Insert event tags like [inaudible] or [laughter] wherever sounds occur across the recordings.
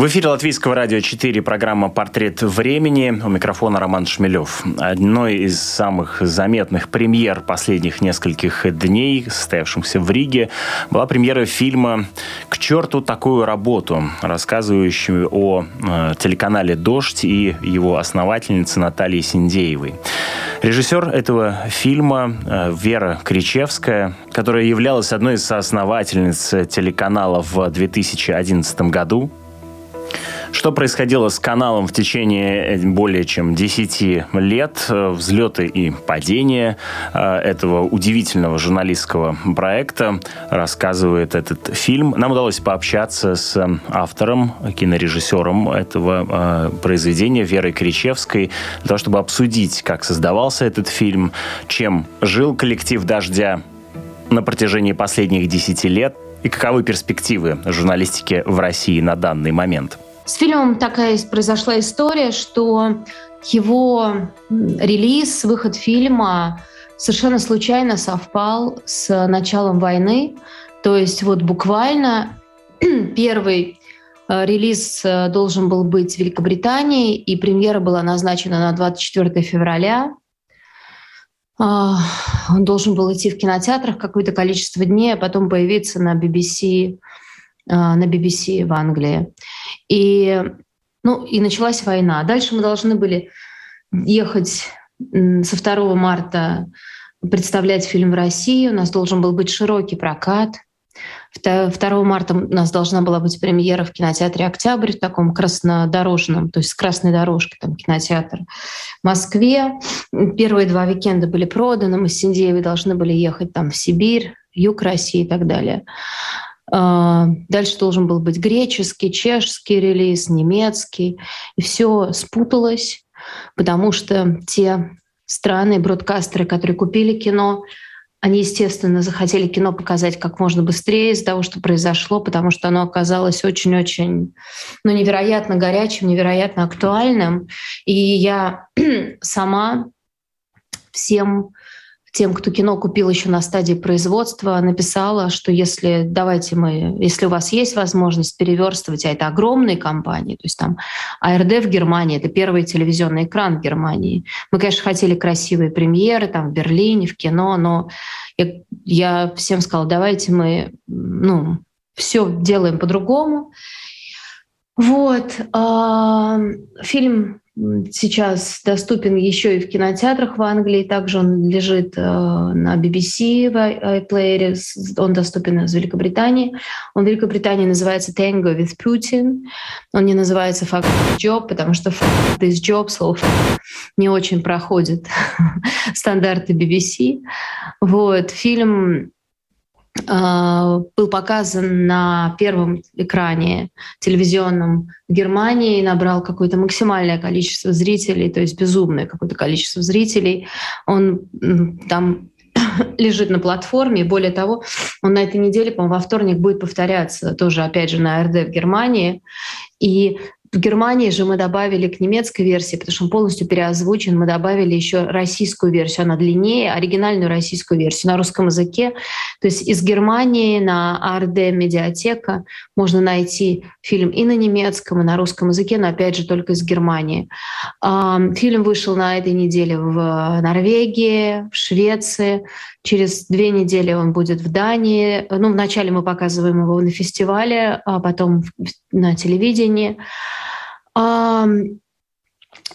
В эфире Латвийского радио 4 программа «Портрет времени». У микрофона Роман Шмелев. Одной из самых заметных премьер последних нескольких дней, состоявшихся в Риге, была премьера фильма «К черту такую работу», рассказывающую о э, телеканале «Дождь» и его основательнице Наталье Синдеевой. Режиссер этого фильма э, Вера Кричевская, которая являлась одной из соосновательниц телеканала в 2011 году, что происходило с каналом в течение э, более чем 10 лет, э, взлеты и падения э, этого удивительного журналистского проекта, рассказывает этот фильм. Нам удалось пообщаться с автором, кинорежиссером этого произведения Верой Кричевской для того, чтобы обсудить, как создавался этот фильм, чем жил коллектив «Дождя» на протяжении последних 10 лет и каковы перспективы журналистики в России на данный момент. С фильмом такая произошла история, что его релиз, выход фильма совершенно случайно совпал с началом войны. То есть вот буквально [clears throat] первый э, релиз э, должен был быть в Великобритании, и премьера была назначена на 24 февраля. А, он должен был идти в кинотеатрах какое-то количество дней, а потом появиться на BBC на BBC в Англии. И, ну, и началась война. Дальше мы должны были ехать со 2 марта представлять фильм в России. У нас должен был быть широкий прокат. 2 марта у нас должна была быть премьера в кинотеатре «Октябрь» в таком краснодорожном, то есть с красной дорожкой, там кинотеатр в Москве. Первые два уикенда были проданы, мы с Синдеевой должны были ехать там в Сибирь, юг России и так далее. А, дальше должен был быть греческий, чешский релиз, немецкий. И все спуталось, потому что те страны, бродкастеры, которые купили кино, они, естественно, захотели кино показать как можно быстрее из-за того, что произошло, потому что оно оказалось очень-очень ну, невероятно горячим, невероятно актуальным. И я [clears throat] сама всем тем, кто кино купил еще на стадии производства, написала, что если давайте мы, если у вас есть возможность переверстывать, а это огромные компании, то есть там АРД в Германии, это первый телевизионный экран в Германии. Мы, конечно, хотели красивые премьеры там в Берлине, в кино, но я, я всем сказала, давайте мы, ну, все делаем по-другому. Вот. А, фильм сейчас доступен еще и в кинотеатрах в Англии. Также он лежит э, на BBC в iPlayer. Он доступен из Великобритании. Он в Великобритании называется Tango with Putin. Он не называется Fuck Job, потому что Fuck this job, слово не очень проходит [laughs] стандарты BBC. Вот. Фильм был показан на первом экране телевизионном в Германии, набрал какое-то максимальное количество зрителей, то есть безумное какое-то количество зрителей. Он там [coughs] лежит на платформе. Более того, он на этой неделе, по-моему, во вторник будет повторяться тоже, опять же, на РД в Германии. И в Германии же мы добавили к немецкой версии, потому что он полностью переозвучен, мы добавили еще российскую версию, она длиннее, оригинальную российскую версию на русском языке. То есть из Германии на ARD медиатека можно найти фильм и на немецком, и на русском языке, но опять же только из Германии. Фильм вышел на этой неделе в Норвегии, в Швеции. Через две недели он будет в Дании. Ну, вначале мы показываем его на фестивале, а потом на телевидении.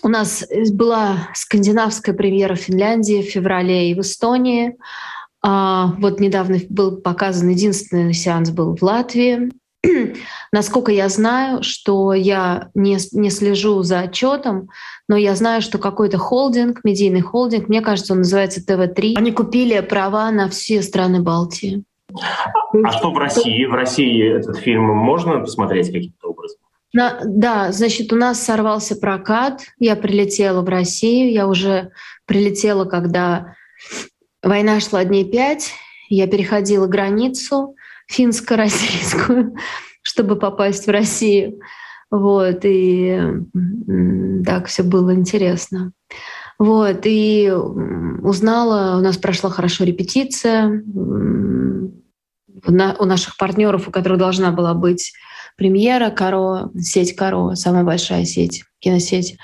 У нас была скандинавская премьера в Финляндии в феврале и в Эстонии. А, вот недавно был показан единственный сеанс был в Латвии. [clears throat] Насколько я знаю, что я не, не слежу за отчетом, но я знаю, что какой-то холдинг, медийный холдинг, мне кажется, он называется ТВ-3, они купили права на все страны Балтии. А что в России? В России этот фильм можно посмотреть каким-то? На, да, значит, у нас сорвался прокат. Я прилетела в Россию. Я уже прилетела, когда война шла дней пять. Я переходила границу финско-российскую, [laughs] чтобы попасть в Россию. Вот, и так все было интересно. Вот, и узнала, у нас прошла хорошо репетиция. У наших партнеров, у которых должна была быть премьера Каро, сеть Каро, самая большая сеть, киносеть.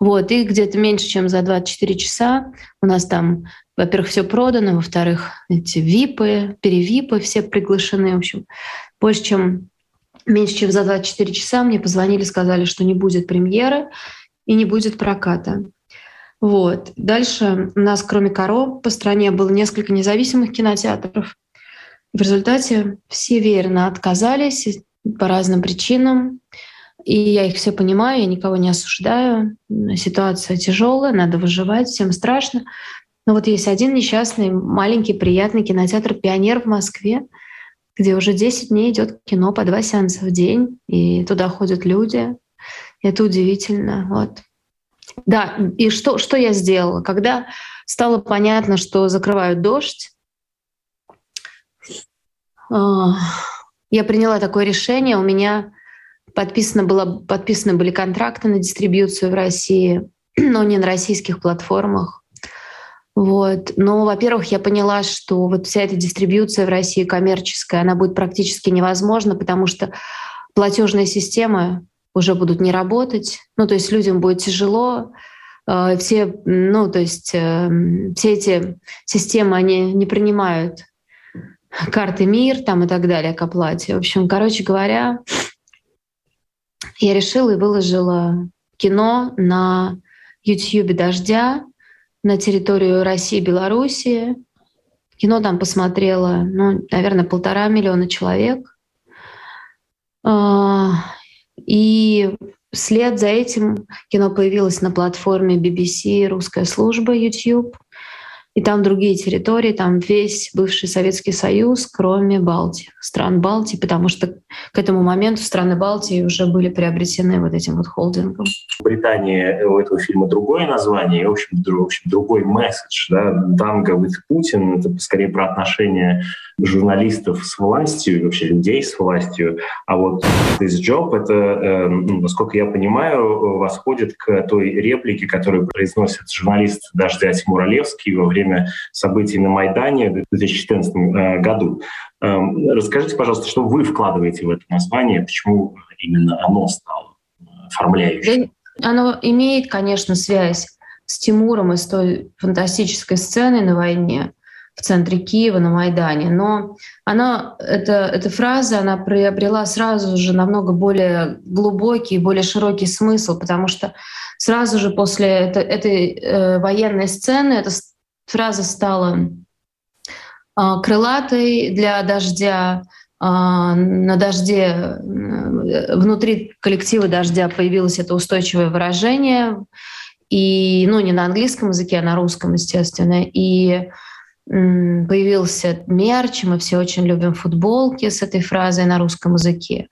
Вот, и где-то меньше, чем за 24 часа у нас там, во-первых, все продано, во-вторых, эти випы, перевипы все приглашены, в общем, больше, чем меньше, чем за 24 часа мне позвонили, сказали, что не будет премьеры и не будет проката. Вот. Дальше у нас, кроме Каро, по стране было несколько независимых кинотеатров. В результате все верно отказались по разным причинам. И я их все понимаю, я никого не осуждаю. Ситуация тяжелая, надо выживать, всем страшно. Но вот есть один несчастный, маленький, приятный кинотеатр «Пионер» в Москве, где уже 10 дней идет кино по два сеанса в день, и туда ходят люди. Это удивительно. Вот. Да, и что, что я сделала? Когда стало понятно, что закрывают дождь, а, я приняла такое решение. У меня подписано было, подписаны были контракты на дистрибьюцию в России, [clears throat] но не на российских платформах. Вот. Но, во-первых, я поняла, что вот вся эта дистрибьюция в России коммерческая, она будет практически невозможна, потому что платежные системы уже будут не работать. Ну, то есть людям будет тяжело. Э, все, ну, то есть э, все эти системы, они не принимают карты МИР там и так далее к оплате. В общем, короче говоря, я решила и выложила кино на YouTube «Дождя», на территорию России и Белоруссии. Кино там посмотрело, ну, наверное, полтора миллиона человек. А, и вслед за этим кино появилось на платформе BBC «Русская служба» YouTube — и там другие территории, там весь бывший Советский Союз, кроме Балтии, стран Балтии, потому что к этому моменту страны Балтии уже были приобретены вот этим вот холдингом. В Британии у этого фильма другое название, и, в общем, в общем другой месседж. Да? «Танго with Путин» — это скорее про отношения журналистов с властью вообще людей с властью. А вот «This job» — это, э, ну, насколько я понимаю, восходит к той реплике, которую произносит журналист «Дождя» Тимур Олевский во время событий на Майдане в 2014 э, году. Эм, расскажите, пожалуйста, что вы вкладываете в это название, почему именно оно стало оформляющим? Оно имеет, конечно, связь с Тимуром и с той фантастической сценой на войне, в центре Киева на Майдане. Но она, эта, эта фраза она приобрела сразу же намного более глубокий, более широкий смысл, потому что сразу же после это, этой э, военной сцены эта фраза стала э, крылатой для дождя. Э, на дожде, э, внутри коллектива дождя появилось это устойчивое выражение. И, ну, не на английском языке, а на русском, естественно. И появился мерч, мы все очень любим футболки с этой фразой на русском языке.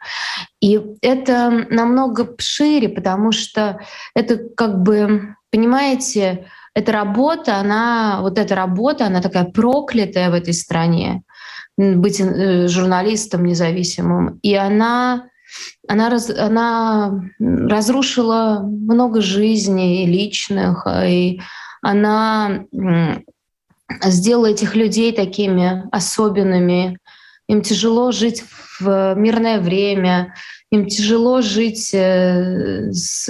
И это намного шире, потому что это как бы, понимаете, эта работа, она, вот эта работа, она такая проклятая в этой стране, быть э, журналистом независимым. И она, она, раз, она разрушила много жизней личных, и она сделала этих людей такими особенными. Им тяжело жить в мирное время, им тяжело жить, э, с,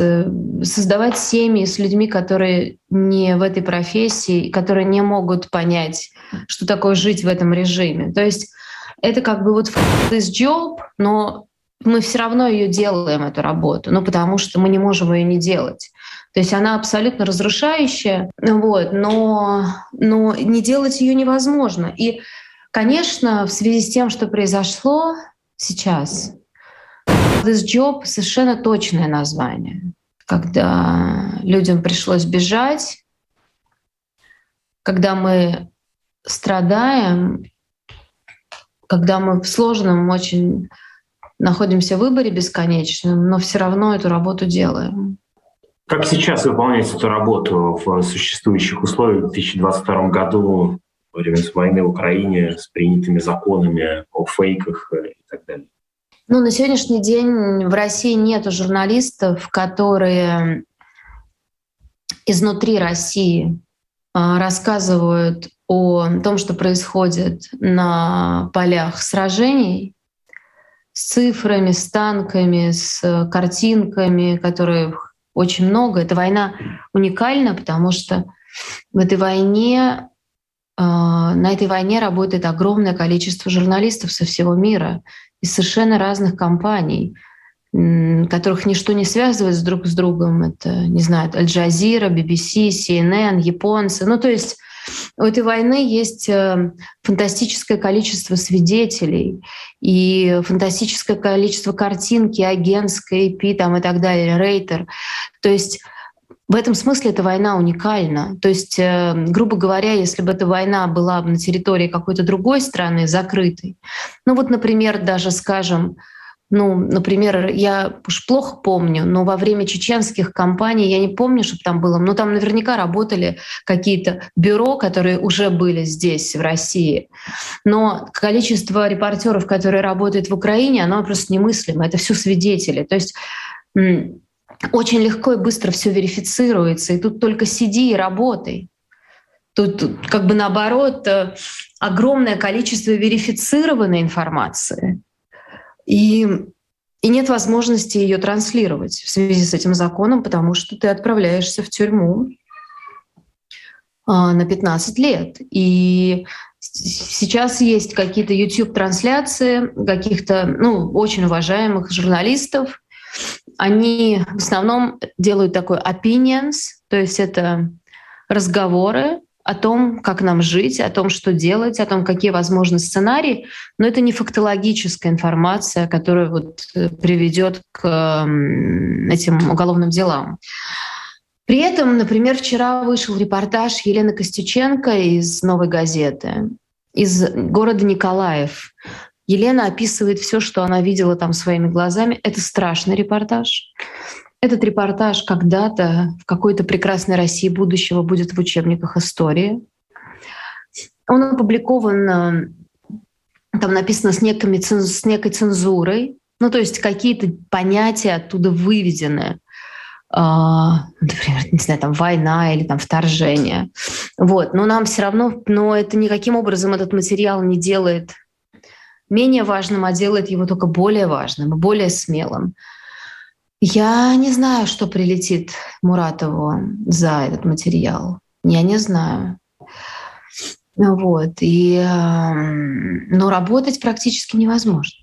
создавать семьи с людьми, которые не в этой профессии, которые не могут понять, что такое жить в этом режиме. То есть это как бы вот this job, но мы все равно ее делаем, эту работу, ну потому что мы не можем ее не делать. То есть она абсолютно разрушающая, вот, но, но не делать ее невозможно. И, конечно, в связи с тем, что произошло сейчас, This Job совершенно точное название. Когда людям пришлось бежать, когда мы страдаем, когда мы в сложном очень находимся в выборе бесконечном, но все равно эту работу делаем. Как сейчас выполнять эту работу в существующих условиях в 2022 году во время войны в Украине с принятыми законами о фейках и так далее? Ну, на сегодняшний день в России нет журналистов, которые изнутри России а, рассказывают о том, что происходит на полях сражений, с цифрами, с танками, с картинками, которые очень много. Эта война уникальна, потому что в этой войне на этой войне работает огромное количество журналистов со всего мира из совершенно разных компаний, которых ничто не связывает друг с другом. Это, не знаю, Аль-Джазира, BBC, CNN, японцы. Ну, то есть у этой войны есть э, фантастическое количество свидетелей и фантастическое количество картинки, агентской, IP там, и так далее, рейтер. То есть в этом смысле эта война уникальна. То есть, э, грубо говоря, если бы эта война была на территории какой-то другой страны, закрытой, ну вот, например, даже, скажем, ну, например, я уж плохо помню, но во время чеченских кампаний, я не помню, что там было, но там наверняка работали какие-то бюро, которые уже были здесь, в России. Но количество репортеров, которые работают в Украине, оно просто немыслимо. Это все свидетели. То есть очень легко и быстро все верифицируется, и тут только сиди и работай. Тут как бы наоборот э, огромное количество верифицированной информации, и, и нет возможности ее транслировать в связи с этим законом, потому что ты отправляешься в тюрьму а, на 15 лет. И сейчас есть какие-то YouTube-трансляции каких-то ну, очень уважаемых журналистов, они в основном делают такой opinions, то есть это разговоры о том, как нам жить, о том, что делать, о том, какие возможны сценарии, но это не фактологическая информация, которая вот э, приведет к этим уголовным делам. При этом, например, вчера вышел репортаж Елены Костюченко из «Новой газеты», из города Николаев. Елена описывает все, что она видела там своими глазами. Это страшный репортаж. Этот репортаж когда-то в какой-то прекрасной России будущего будет в учебниках истории. Он опубликован, э, там написано с, некими, с некой цензурой, ну то есть какие-то понятия оттуда выведены. Uh, например, не знаю, там война или там вторжение. Вот. Но нам все равно, но это никаким образом этот материал не делает менее важным, а делает его только более важным, более смелым. Я не знаю, что прилетит Муратову за этот материал. Я не знаю. Вот. И, но работать практически невозможно.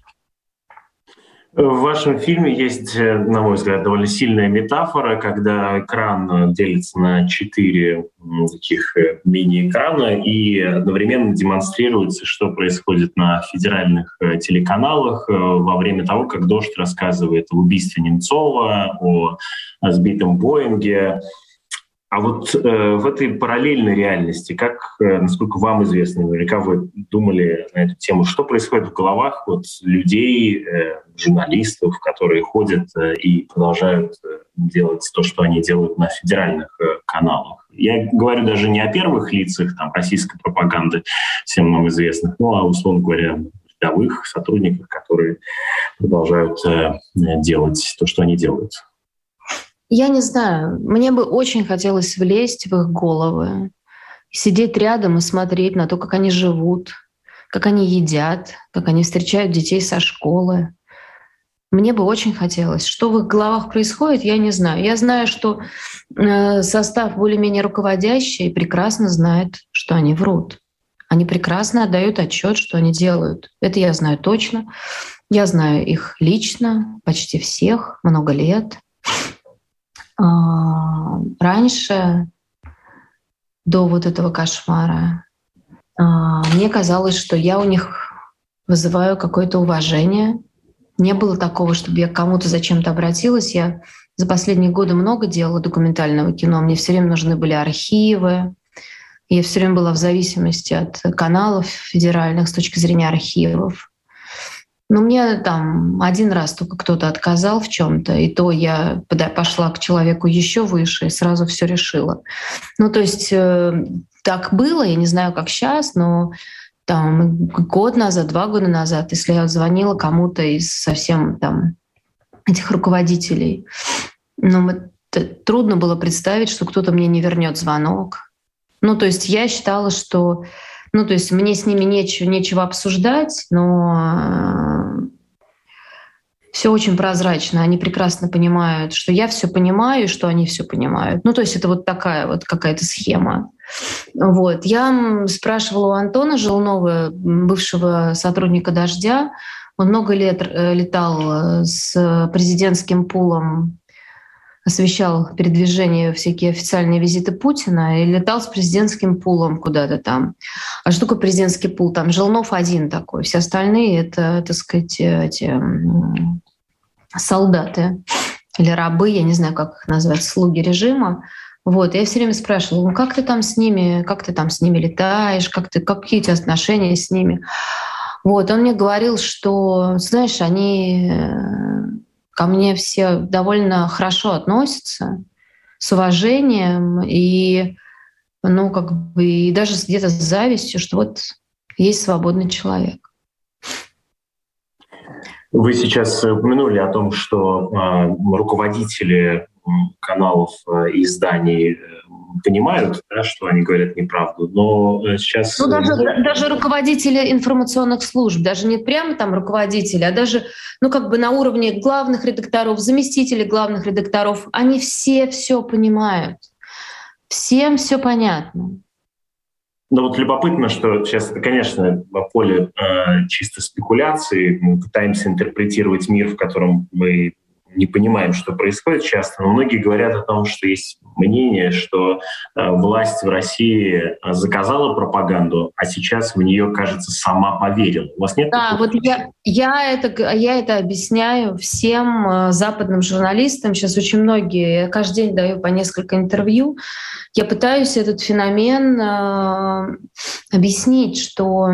В вашем фильме есть, э, на мой взгляд, довольно сильная метафора, когда экран э, делится на четыре таких э, мини-экрана и одновременно демонстрируется, что происходит на федеральных телеканалах во время того, как «Дождь» рассказывает о убийстве Немцова, о сбитом Боинге, а вот э, в этой параллельной реальности, как, э, насколько вам известно, наверняка вы думали на эту тему, что происходит в головах вот людей, э, журналистов, которые ходят э, и продолжают э, делать то, что они делают на федеральных э, каналах. Я говорю даже не о первых лицах там, российской пропаганды, всем нам известных, ну а, условно говоря, рядовых сотрудниках, которые продолжают э, делать то, что они делают. Я не знаю, мне бы очень хотелось влезть в их головы, сидеть рядом и смотреть на то, как они живут, как они едят, как они встречают детей со школы. Мне бы очень хотелось. Что в их головах происходит, я не знаю. Я знаю, что э, состав более-менее руководящий прекрасно знает, что они врут. Они прекрасно отдают отчет, что они делают. Это я знаю точно. Я знаю их лично, почти всех, много лет. А, раньше, до вот этого кошмара, а, мне казалось, что я у них вызываю какое-то уважение. Не было такого, чтобы я к кому-то зачем-то обратилась. Я за последние годы много делала документального кино. Мне все время нужны были архивы. Я все время была в зависимости от каналов федеральных с точки зрения архивов. Ну, мне там один раз только кто-то отказал в чем-то, и то я пошла к человеку еще выше и сразу все решила. Ну, то есть э, так было, я не знаю, как сейчас, но там год назад, два года назад, если я звонила кому-то из совсем там этих руководителей, ну, это, трудно было представить, что кто-то мне не вернет звонок. Ну, то есть я считала, что ну, то есть мне с ними нечего, нечего обсуждать, но э, все очень прозрачно. Они прекрасно понимают, что я все понимаю, что они все понимают. Ну, то есть это вот такая вот какая-то схема. Вот. Я спрашивала у Антона Желнова, бывшего сотрудника «Дождя», он много лет э, летал э, с президентским пулом освещал передвижение, всякие официальные визиты Путина и летал с президентским пулом куда-то там. А что такое президентский пул? Там Желнов один такой, все остальные — это, так сказать, эти солдаты или рабы, я не знаю, как их назвать, слуги режима. Вот, я все время спрашивала, ну как ты там с ними, как ты там с ними летаешь, как ты, какие у тебя отношения с ними? Вот, он мне говорил, что, знаешь, они ко мне все довольно хорошо относятся, с уважением и, ну, как бы, и даже где-то с завистью, что вот есть свободный человек. Вы сейчас упомянули о том, что э, руководители каналов и изданий э, понимают, да, что они говорят неправду, но э, сейчас... Ну, даже, даже руководители информационных служб, даже не прямо там руководители, а даже, ну, как бы на уровне главных редакторов, заместителей главных редакторов, они все все понимают. Всем все понятно. Ну вот любопытно, что сейчас конечно, поле э, чисто спекуляции. Мы пытаемся интерпретировать мир, в котором мы не понимаем, что происходит часто, но многие говорят о том, что есть мнение, что э, власть в России э, заказала пропаганду, а сейчас в нее, кажется, сама поверила. У вас нет? Да, вот я, я, это, я это объясняю всем э, западным журналистам. Сейчас очень многие, я каждый день даю по несколько интервью. Я пытаюсь этот феномен э, объяснить, что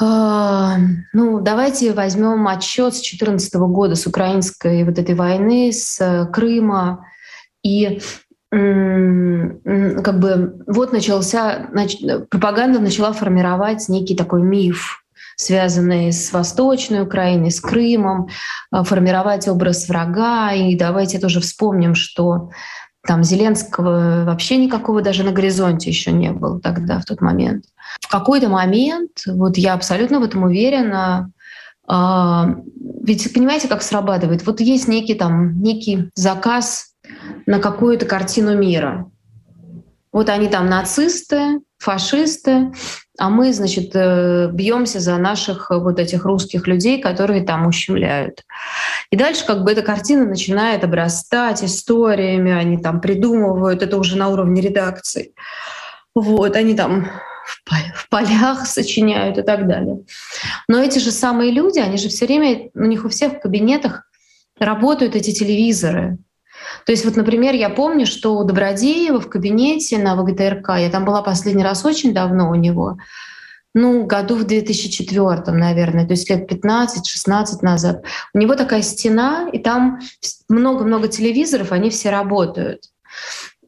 ну, давайте возьмем отчет с 2014 года, с украинской вот этой войны, с Крыма. И как бы вот начался, пропаганда начала формировать некий такой миф, связанный с Восточной Украиной, с Крымом, а, формировать образ врага. И давайте тоже вспомним, что там Зеленского вообще никакого даже на горизонте еще не было тогда, в тот момент. В какой-то момент, вот я абсолютно в этом уверена, э, ведь понимаете, как срабатывает? Вот есть некий там некий заказ на какую-то картину мира. Вот они там нацисты, фашисты, а мы, значит, э, бьемся за наших э, вот этих русских людей, которые там ущемляют. И дальше как бы эта картина начинает обрастать историями, они там придумывают, это уже на уровне редакции. Вот, они там в полях сочиняют и так далее. Но эти же самые люди, они же все время, у них у всех в кабинетах работают эти телевизоры. То есть вот, например, я помню, что у Добродеева в кабинете на ВГТРК, я там была последний раз очень давно у него, ну, году в 2004, наверное, то есть лет 15-16 назад. У него такая стена, и там много-много телевизоров, они все работают.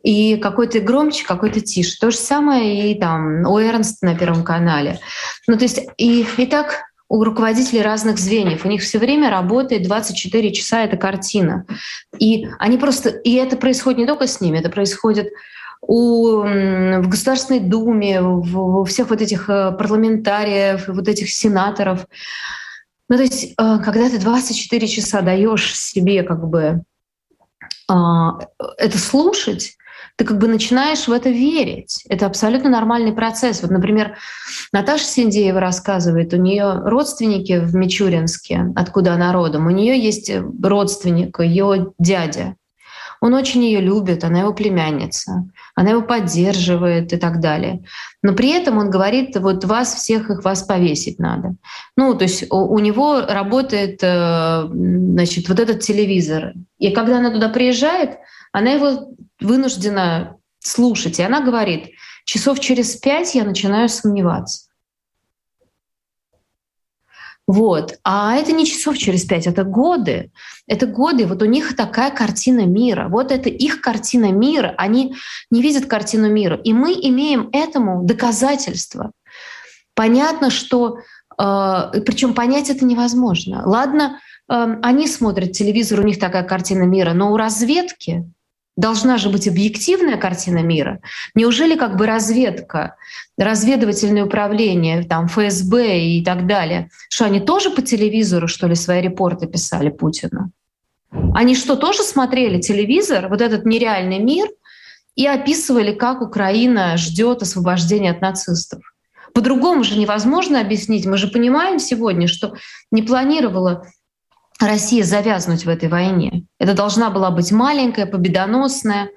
И какой-то громче, какой-то тише. То же самое и там у Эрнста на Первом канале. Ну, то есть и, и так у руководителей разных звеньев. У них все время работает 24 часа эта картина. И они просто... И это происходит не только с ними, это происходит у, в Государственной Думе, у всех вот этих э, парламентариев, вот этих сенаторов. Ну, то есть, э, когда ты 24 часа даешь себе как бы а, это слушать, ты как бы начинаешь в это верить. Это абсолютно нормальный процесс. Вот, например, Наташа Синдеева рассказывает, у нее родственники в Мичуринске, откуда она родом, у нее есть родственник, ее дядя. Он очень ее любит, она его племянница, она его поддерживает и так далее. Но при этом он говорит, вот вас всех их вас повесить надо. Ну, то есть у, у него работает, э, значит, вот этот телевизор. И когда она туда приезжает, она его вынуждена слушать. И она говорит, часов через пять я начинаю сомневаться. Вот. А это не часов через пять, это годы. Это годы. Вот у них такая картина мира. Вот это их картина мира. Они не видят картину мира. И мы имеем этому доказательство. Понятно, что... Э, причем понять это невозможно. Ладно, э, они смотрят телевизор, у них такая картина мира, но у разведки Должна же быть объективная картина мира. Неужели как бы разведка, разведывательное управление, там ФСБ и так далее, что они тоже по телевизору, что ли, свои репорты писали Путину? Они что, тоже смотрели телевизор, вот этот нереальный мир, и описывали, как Украина ждет освобождения от нацистов? По-другому же невозможно объяснить. Мы же понимаем сегодня, что не планировала Россия завязнуть в этой войне. Это должна была быть маленькая, победоносная э,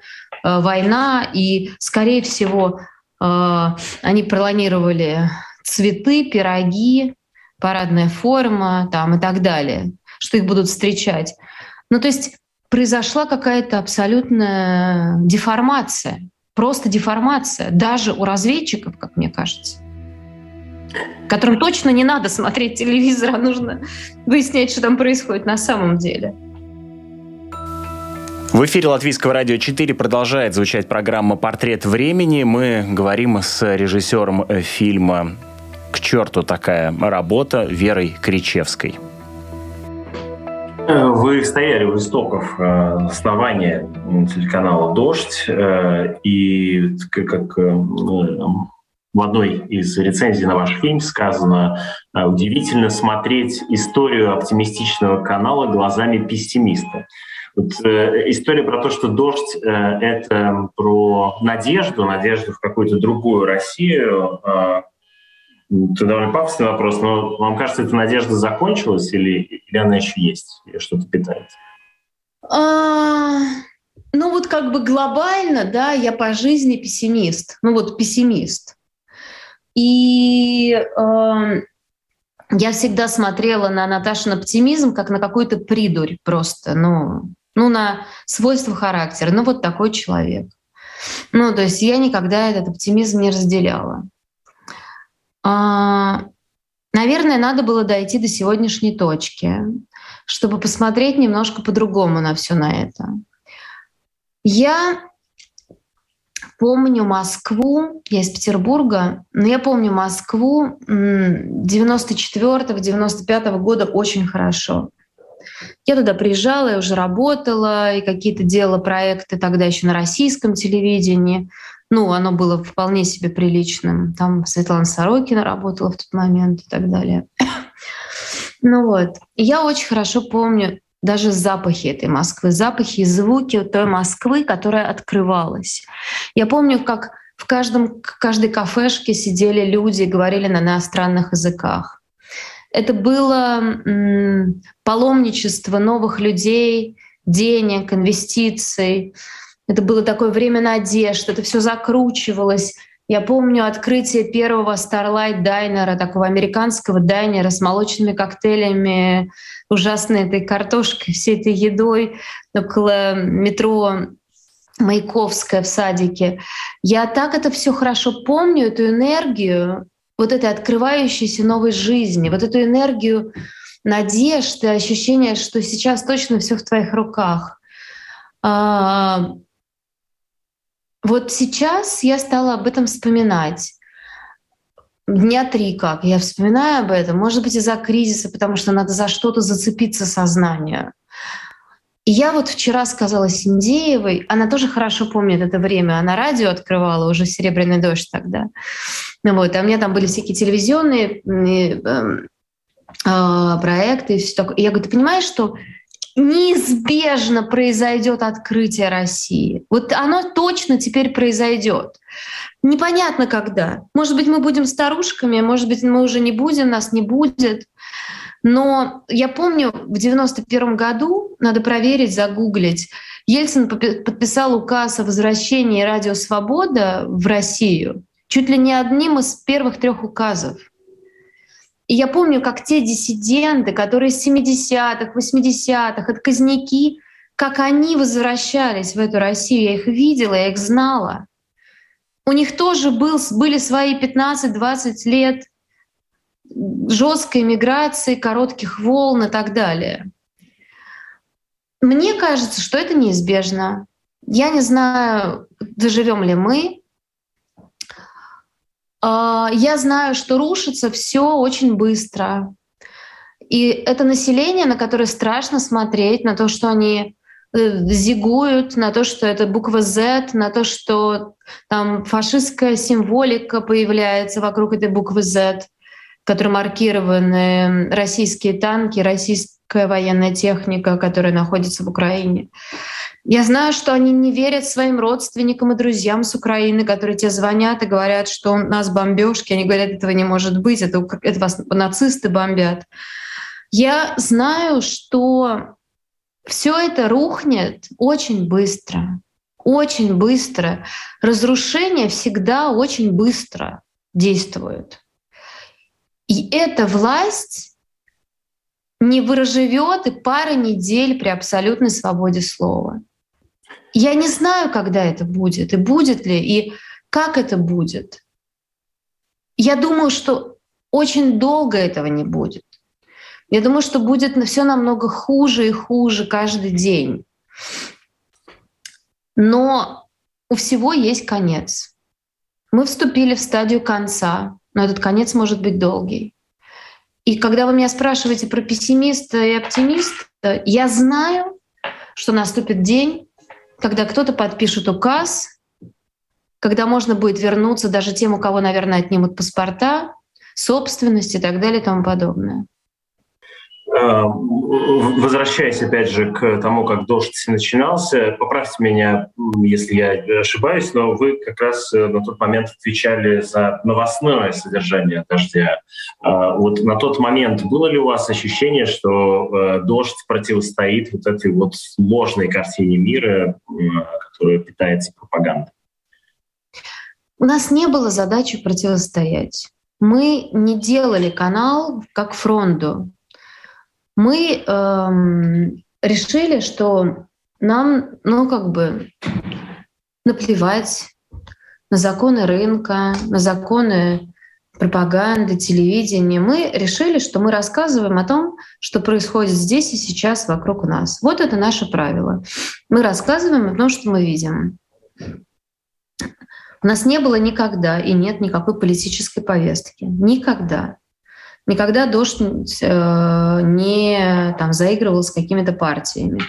война, и, скорее всего, э, они планировали цветы, пироги, парадная форма там, и так далее, что их будут встречать. Ну, то есть произошла какая-то абсолютная деформация, просто деформация, даже у разведчиков, как мне кажется которым точно не надо смотреть телевизор, а нужно выяснять, что там происходит на самом деле. В эфире Латвийского радио 4 продолжает звучать программа «Портрет времени». Мы говорим с режиссером э, фильма «К черту такая работа» Верой Кричевской. Э, вы стояли у истоков э, основания телеканала «Дождь», и как в одной из рецензий на ваш фильм сказано э, «Удивительно смотреть историю оптимистичного канала глазами пессимиста». Вот, э, история про то, что «Дождь» э, — это про надежду, надежду в какую-то другую Россию. Э, это довольно пафосный вопрос, но вам кажется, эта надежда закончилась или, или она еще есть, что-то питает? А, ну вот как бы глобально, да, я по жизни пессимист. Ну вот пессимист. И э, я всегда смотрела на Наташин оптимизм как на какой-то придурь просто, ну, ну, на свойства характера. Ну, вот такой человек. Ну, то есть я никогда этот оптимизм не разделяла. А, наверное, надо было дойти до сегодняшней точки, чтобы посмотреть немножко по-другому на все на это. Я помню Москву, я из Петербурга, но я помню Москву 94-95 года очень хорошо. Я туда приезжала, я уже работала, и какие-то делала проекты тогда еще на российском телевидении. Ну, оно было вполне себе приличным. Там Светлана Сорокина работала в тот момент и так далее. [coughs] Ну вот. я очень хорошо помню даже запахи этой Москвы, запахи и звуки той Москвы, которая открывалась. Я помню, как в каждом, каждой кафешке сидели люди и говорили на иностранных языках. Это было паломничество новых людей, денег, инвестиций. Это было такое время надежд, это все закручивалось. Я помню открытие первого Starlight дайнера, такого американского дайнера с молочными коктейлями, ужасной этой картошкой, всей этой едой около метро Маяковская в садике. Я так это все хорошо помню, эту энергию, вот этой открывающейся новой жизни, вот эту энергию надежды, ощущение, что сейчас точно все в твоих руках. А, вот сейчас я стала об этом вспоминать дня три как. Я вспоминаю об этом, может быть, из-за кризиса, потому что надо за что-то зацепиться сознанию. И я вот вчера сказала Синдеевой, она тоже хорошо помнит это время, она радио открывала, уже «Серебряный дождь» тогда. Ну вот, а у меня там были всякие телевизионные э, э, проекты и все такое. И я говорю, ты понимаешь, что неизбежно произойдет открытие России. Вот оно точно теперь произойдет. Непонятно когда. Может быть, мы будем старушками, может быть, мы уже не будем, нас не будет. Но я помню, в 91 году, надо проверить, загуглить, Ельцин подписал указ о возвращении «Радио Свобода» в Россию чуть ли не одним из первых трех указов. И я помню, как те диссиденты, которые с 70-х, 80-х, отказники, как они возвращались в эту Россию. Я их видела, я их знала. У них тоже был, были свои 15-20 лет жесткой миграции, коротких волн и так далее. Мне кажется, что это неизбежно. Я не знаю, доживем ли мы. А, я знаю, что рушится все очень быстро. И это население, на которое страшно смотреть, на то, что они э, зигуют, на то, что это буква Z, на то, что там фашистская символика появляется вокруг этой буквы Z, которой маркированы российские танки, российская военная техника, которая находится в Украине. Я знаю, что они не верят своим родственникам и друзьям с Украины, которые тебе звонят и говорят, что у нас бомбежки. Они говорят, этого не может быть, это, это вас нацисты бомбят. Я знаю, что все это рухнет очень быстро, очень быстро. Разрушение всегда очень быстро действует. И эта власть не выживет и пары недель при абсолютной свободе слова. Я не знаю, когда это будет, и будет ли, и как это будет. Я думаю, что очень долго этого не будет. Я думаю, что будет все намного хуже и хуже каждый день. Но у всего есть конец. Мы вступили в стадию конца, но этот конец может быть долгий. И когда вы меня спрашиваете про пессимиста и оптимиста, я знаю, что наступит день, когда кто-то подпишет указ, когда можно будет вернуться даже тем, у кого, наверное, отнимут паспорта, собственность и так далее и тому подобное. Э, возвращаясь опять же к тому, как дождь начинался, поправьте меня, если я ошибаюсь, но вы как раз э, на тот момент отвечали за новостное содержание дождя. Э, вот на тот момент было ли у вас ощущение, что дождь противостоит вот этой вот ложной картине мира, которая питается пропагандой? У нас не было задачи противостоять. Мы не делали канал как фронту мы эм, решили, что нам, ну, как бы наплевать на законы рынка, на законы пропаганды, телевидения. Мы решили, что мы рассказываем о том, что происходит здесь и сейчас вокруг нас. Вот это наше правило. Мы рассказываем о том, что мы видим. У нас не было никогда и нет никакой политической повестки. Никогда. Никогда дождь э, не там, заигрывал с какими-то партиями.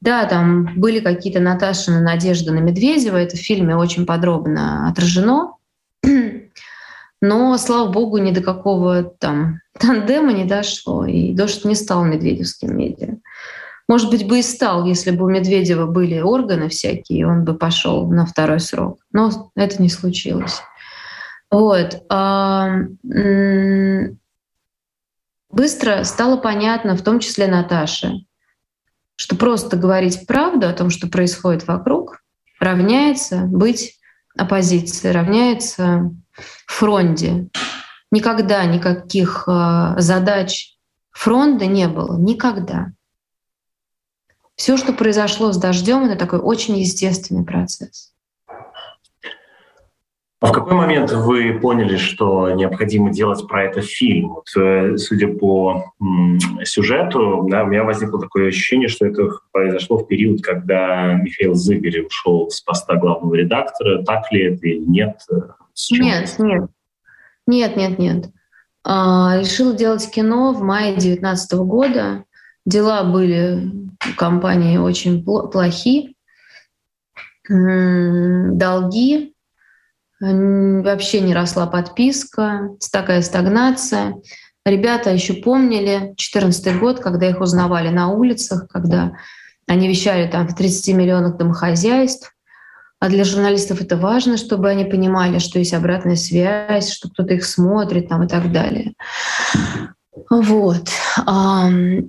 Да, там были какие-то Наташины надежды на Медведева, это в фильме очень подробно отражено. [clears throat] Но, слава богу, ни до какого там [laughs] тандема не дошло, и дождь не стал медведевским медиа. Может быть, бы и стал, если бы у Медведева были органы всякие, он бы пошел на второй срок. Но это не случилось. Вот быстро стало понятно, в том числе Наташе, что просто говорить правду о том, что происходит вокруг, равняется быть оппозицией, равняется фронте. Никогда никаких э, задач фронта не было. Никогда. Все, что произошло с дождем, это такой очень естественный процесс. А в какой момент вы поняли, что необходимо делать про это фильм? Вот, э, судя по сюжету, да, у меня возникло такое ощущение, что это произошло в период, когда Михаил Зыгорь ушел с поста главного редактора. Так ли это или нет? Нет, нет. Нет, нет, нет. А, решил делать кино в мае 2019 года. Дела были у компании очень плохи. Долги вообще не росла подписка, такая стагнация. Ребята еще помнили 2014 год, когда их узнавали на улицах, когда они вещали там в 30 миллионах домохозяйств. А для журналистов это важно, чтобы они понимали, что есть обратная связь, что кто-то их смотрит там и так далее. Вот.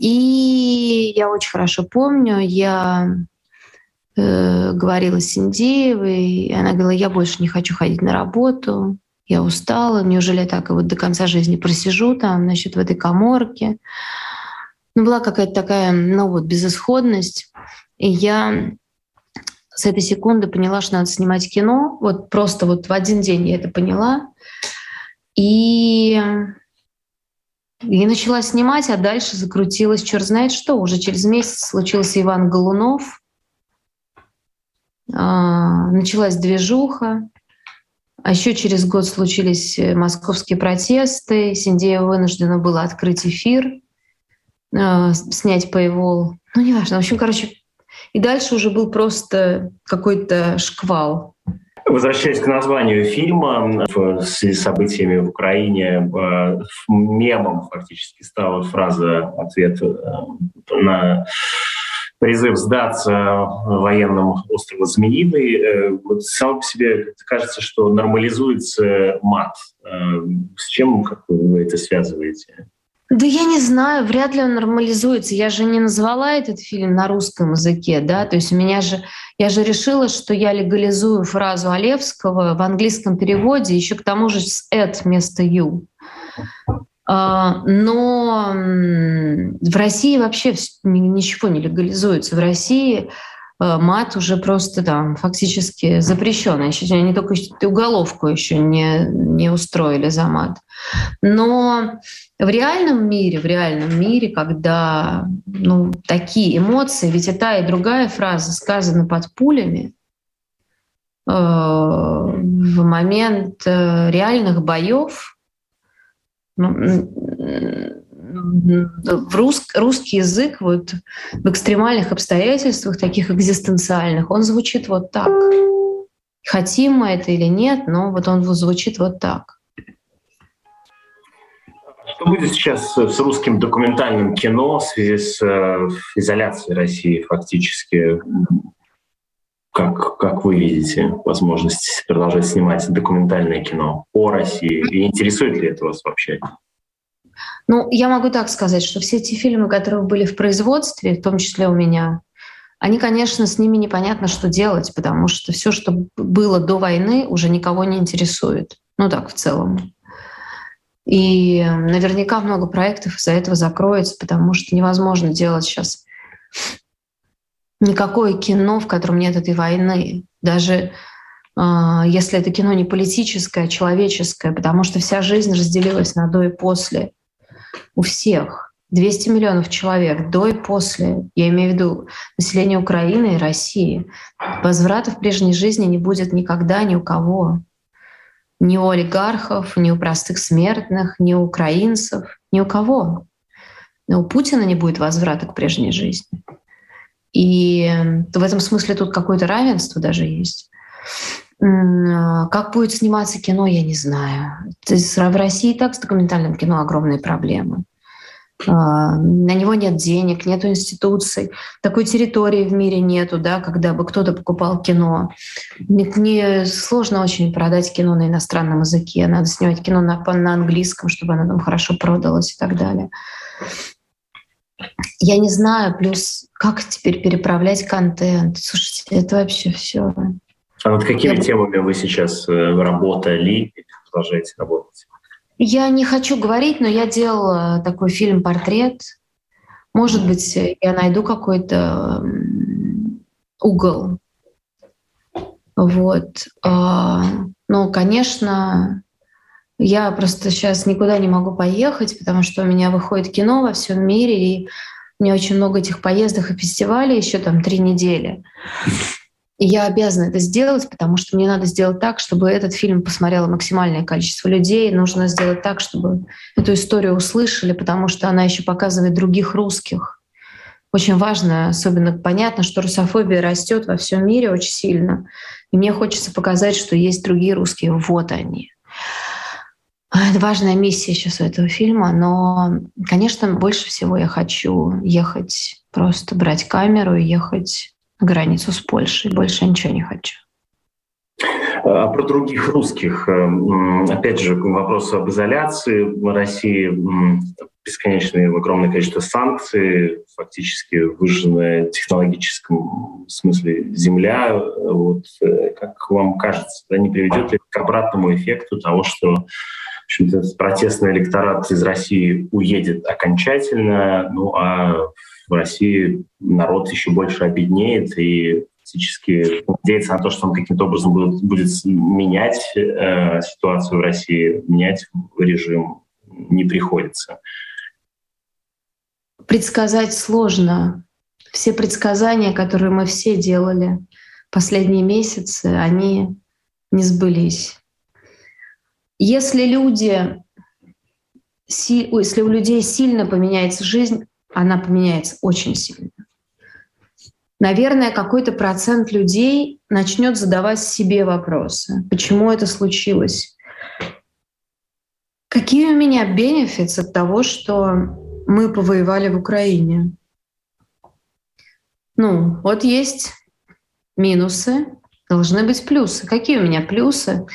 И я очень хорошо помню, я э, говорила с Синдеевой, и она говорила, я больше не хочу ходить на работу, я устала, неужели я так и вот до конца жизни просижу там, значит, в этой коморке. Ну, была какая-то такая, ну вот, безысходность. И я с этой секунды поняла, что надо снимать кино. Вот просто вот в один день я это поняла. И И начала снимать, а дальше закрутилась черт знает что. Уже через месяц случился Иван Голунов, началась движуха, а еще через год случились московские протесты. Синдеева вынуждена была открыть эфир, а, снять paywall. Ну, неважно. В общем, короче, и дальше уже был просто какой-то шквал. Возвращаясь к названию фильма, в связи с событиями в Украине, э, мемом фактически стала фраза ответ э, на призыв сдаться военным острова Змеиный. Э, вот сам по себе кажется, что нормализуется мат. С чем как вы это связываете? Да я не знаю, вряд ли он нормализуется. Я же не назвала этот фильм на русском языке, да, то есть у меня же, я же решила, что я легализую фразу Олевского в английском переводе, еще к тому же с «at» вместо «you». А, но в России вообще ничего не легализуется. В России Э, мат уже просто там фактически запрещен. Еще они только уголовку еще не, не устроили за мат. Но в реальном мире, в реальном мире, когда ну, такие эмоции, ведь и та, и другая фраза сказана под пулями, в момент э, реальных боев, в рус, русский язык вот в экстремальных обстоятельствах, таких экзистенциальных, он звучит вот так. Хотим мы это или нет, но вот он звучит вот так. Что будет сейчас с русским документальным кино в связи с э, изоляцией России фактически? Как, как вы видите возможность продолжать снимать документальное кино о России? И интересует ли это вас вообще? Ну, я могу так сказать, что все эти фильмы, которые были в производстве, в том числе у меня, они, конечно, с ними непонятно, что делать, потому что все, что было до войны, уже никого не интересует. Ну так, в целом. И наверняка много проектов из-за этого закроется, потому что невозможно делать сейчас никакое кино, в котором нет этой войны. Даже э, если это кино не политическое, а человеческое, потому что вся жизнь разделилась на до и после у всех. 200 миллионов человек до и после, я имею в виду население Украины и России. Возврата в прежней жизни не будет никогда ни у кого. Ни у олигархов, ни у простых смертных, ни у украинцев, ни у кого. Но у Путина не будет возврата к прежней жизни. И в этом смысле тут какое-то равенство даже есть. Как будет сниматься кино, я не знаю. В России и так с документальным кино огромные проблемы. А, на него нет денег, нет институций, такой территории в мире нету, да, когда бы кто-то покупал кино. Мне сложно очень продать кино на иностранном языке, надо снимать кино на, на английском, чтобы оно там хорошо продалось и так далее. Я не знаю, плюс как теперь переправлять контент. Слушайте, это вообще все. А над какими Я... темами вы сейчас э, работали или продолжаете работать? Я не хочу говорить, но я делала такой фильм-портрет. Может быть, я найду какой-то угол. Вот. А, ну, конечно, я просто сейчас никуда не могу поехать, потому что у меня выходит кино во всем мире, и у меня очень много этих поездок и фестивалей, еще там три недели. И я обязана это сделать, потому что мне надо сделать так, чтобы этот фильм посмотрело максимальное количество людей. Нужно сделать так, чтобы эту историю услышали, потому что она еще показывает других русских. Очень важно, особенно понятно, что русофобия растет во всем мире очень сильно. И мне хочется показать, что есть другие русские. Вот они. Это важная миссия сейчас у этого фильма, но, конечно, больше всего я хочу ехать, просто брать камеру и ехать границу с Польшей. Больше ничего не хочу. А про других русских. Э, опять же, вопрос об изоляции в России. Бесконечное огромное количество санкций, фактически выжженная в технологическом смысле земля. Вот, э, как вам кажется, да, не приведет ли к обратному эффекту того, что в протестный электорат из России уедет окончательно, ну а в России народ еще больше обеднеет и фактически надеяться на то, что он каким-то образом будет, будет менять э, ситуацию в России, менять режим не приходится. предсказать сложно. Все предсказания, которые мы все делали последние месяцы, они не сбылись. Если люди, если у людей сильно поменяется жизнь, она поменяется очень сильно. Наверное, какой-то процент людей начнет задавать себе вопросы. Почему это случилось? Какие у меня бенефиты от того, что мы повоевали в Украине? Ну, вот есть минусы, должны быть плюсы. Какие у меня плюсы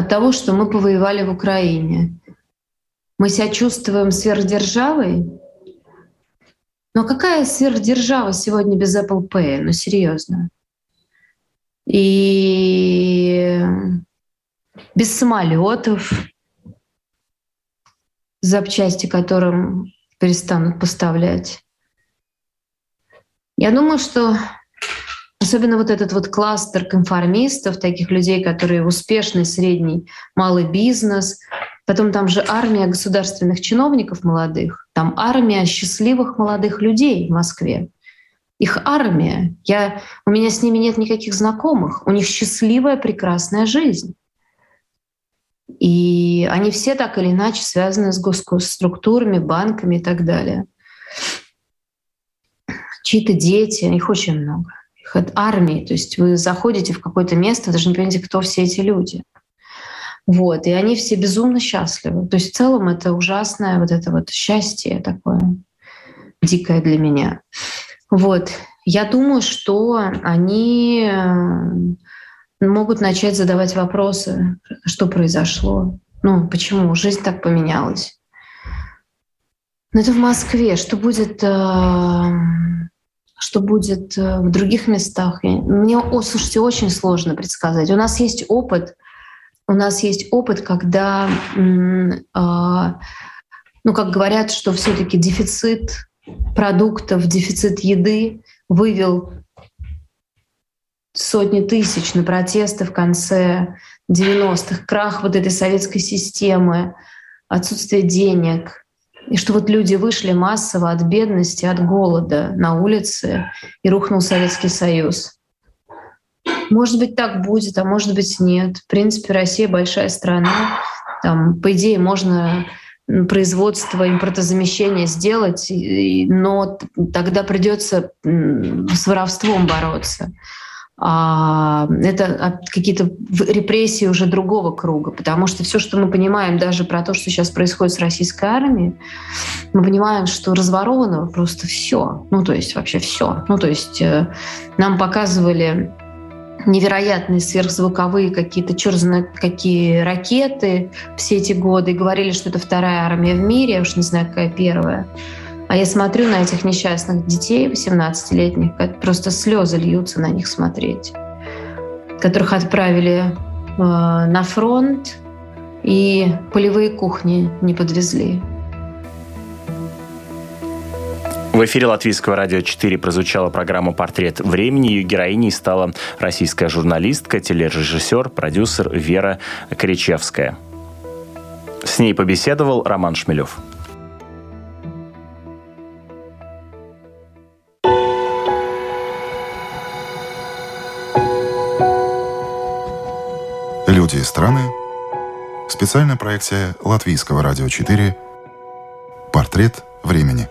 от того, что мы повоевали в Украине? Мы себя чувствуем сверхдержавой? Но какая сверхдержава сегодня без Apple Pay? Ну, серьезно. И без самолетов, запчасти которым перестанут поставлять. Я думаю, что особенно вот этот вот кластер конформистов, таких людей, которые успешный средний малый бизнес, потом там же армия государственных чиновников молодых, там армия счастливых молодых людей в Москве. Их армия. Я, у меня с ними нет никаких знакомых. У них счастливая, прекрасная жизнь. И они все так или иначе связаны с госструктурами, банками и так далее. Чьи-то дети, их очень много. Армии. То есть вы заходите в какое-то место, даже не понимаете, кто все эти люди. Вот, и они все безумно счастливы. То есть в целом это ужасное вот это вот счастье такое дикое для меня. Вот, я думаю, что они э, могут начать задавать вопросы, что произошло, ну, почему жизнь так поменялась. Но это в Москве. Что будет, э, что будет э, в других местах? Мне, о, слушайте, очень сложно предсказать. У нас есть опыт — у нас есть опыт, когда, а, ну, как говорят, что все-таки дефицит продуктов, дефицит еды вывел сотни тысяч на протесты в конце 90-х, крах вот этой советской системы, отсутствие денег, и что вот люди вышли массово от бедности, от голода на улице, и рухнул Советский Союз. Может быть, так будет, а может быть, нет. В принципе, Россия большая страна. Там, по идее, можно производство импортозамещения сделать, но тогда придется с воровством бороться. А это какие-то репрессии уже другого круга, потому что все, что мы понимаем даже про то, что сейчас происходит с российской армией, мы понимаем, что разворовано просто все, ну то есть вообще все, ну то есть э, нам показывали невероятные сверхзвуковые какие-то черт какие ракеты все эти годы и говорили, что это вторая армия в мире, я уж не знаю, какая первая. А я смотрю на этих несчастных детей 18-летних, просто слезы льются на них смотреть, которых отправили э, на фронт и полевые кухни не подвезли. В эфире Латвийского радио 4 прозвучала программа «Портрет времени». Ее героиней стала российская журналистка, телережиссер, продюсер Вера Кричевская. С ней побеседовал Роман Шмелев. Люди и страны. Специальная проекция Латвийского радио 4 «Портрет времени».